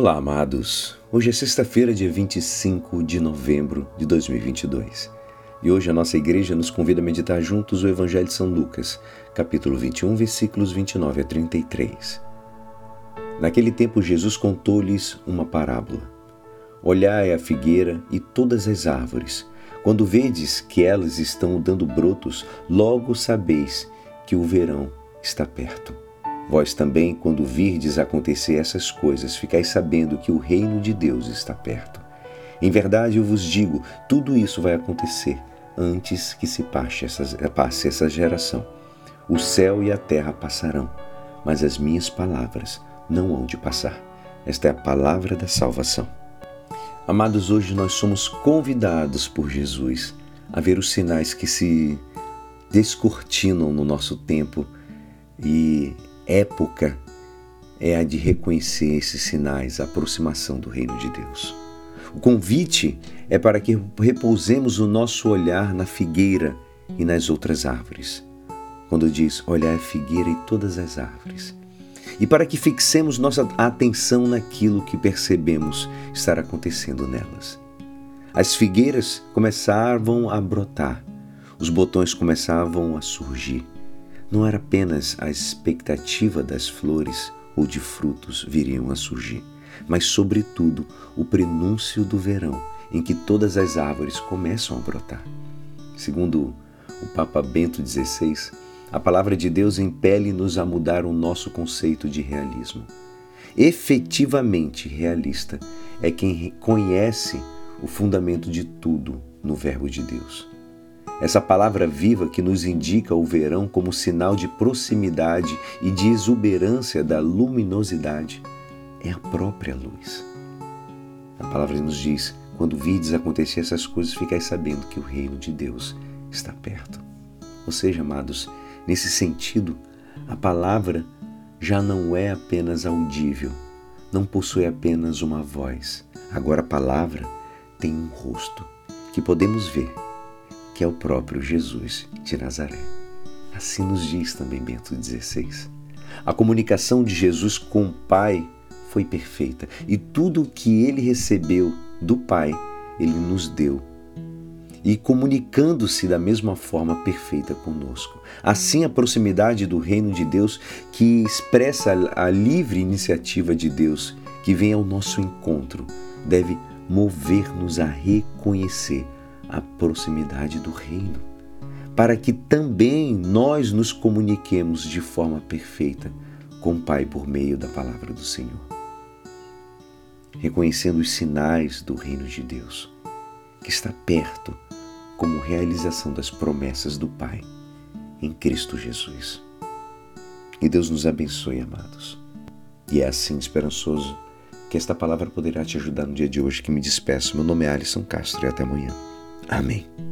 Olá, amados. Hoje é sexta-feira, dia 25 de novembro de 2022. E hoje a nossa igreja nos convida a meditar juntos o Evangelho de São Lucas, capítulo 21, versículos 29 a 33. Naquele tempo, Jesus contou-lhes uma parábola. Olhai a figueira e todas as árvores. Quando vedes que elas estão dando brotos, logo sabeis que o verão está perto. Vós também, quando virdes acontecer essas coisas, ficais sabendo que o reino de Deus está perto. Em verdade eu vos digo, tudo isso vai acontecer antes que se passe essa, passe essa geração. O céu e a terra passarão, mas as minhas palavras não hão de passar. Esta é a palavra da salvação. Amados, hoje nós somos convidados por Jesus a ver os sinais que se descortinam no nosso tempo e época é a de reconhecer esses sinais, a aproximação do reino de Deus. O convite é para que repousemos o nosso olhar na figueira e nas outras árvores. Quando diz olhar a figueira e todas as árvores. E para que fixemos nossa atenção naquilo que percebemos estar acontecendo nelas. As figueiras começavam a brotar, os botões começavam a surgir não era apenas a expectativa das flores ou de frutos viriam a surgir, mas, sobretudo, o prenúncio do verão, em que todas as árvores começam a brotar. Segundo o Papa Bento XVI, a palavra de Deus impele-nos a mudar o nosso conceito de realismo. Efetivamente realista é quem conhece o fundamento de tudo no Verbo de Deus. Essa palavra viva que nos indica o verão como sinal de proximidade e de exuberância da luminosidade é a própria luz. A palavra nos diz: quando vides acontecer essas coisas, ficais sabendo que o reino de Deus está perto. Ou seja, amados, nesse sentido, a palavra já não é apenas audível, não possui apenas uma voz. Agora a palavra tem um rosto que podemos ver que é o próprio Jesus de Nazaré. Assim nos diz também Bento XVI. A comunicação de Jesus com o Pai foi perfeita e tudo o que ele recebeu do Pai, ele nos deu. E comunicando-se da mesma forma perfeita conosco. Assim, a proximidade do reino de Deus, que expressa a livre iniciativa de Deus, que vem ao nosso encontro, deve mover-nos a reconhecer a proximidade do reino, para que também nós nos comuniquemos de forma perfeita com o Pai por meio da palavra do Senhor. Reconhecendo os sinais do reino de Deus, que está perto como realização das promessas do Pai em Cristo Jesus. E Deus nos abençoe, amados. E é assim esperançoso que esta palavra poderá te ajudar no dia de hoje que me despeço. Meu nome é Alisson Castro e até amanhã. Amén.